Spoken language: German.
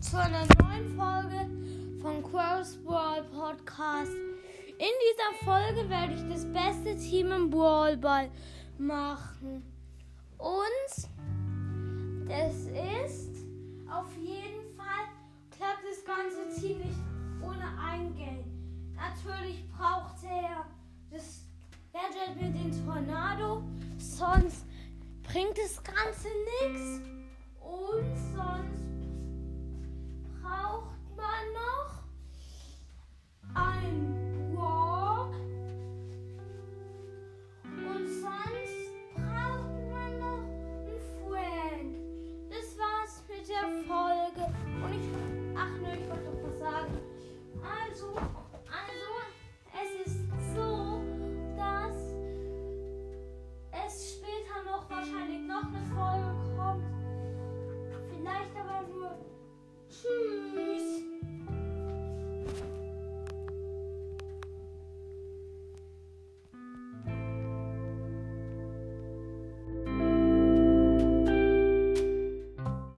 zu einer neuen Folge von Crows Brawl Podcast. In dieser Folge werde ich das beste Team im Brawlball machen. Und das ist auf jeden Fall klappt das ganze Team nicht ohne Eingeld. Natürlich braucht er das Gadget mit dem Tornado, sonst bringt das Ganze nichts. Und sonst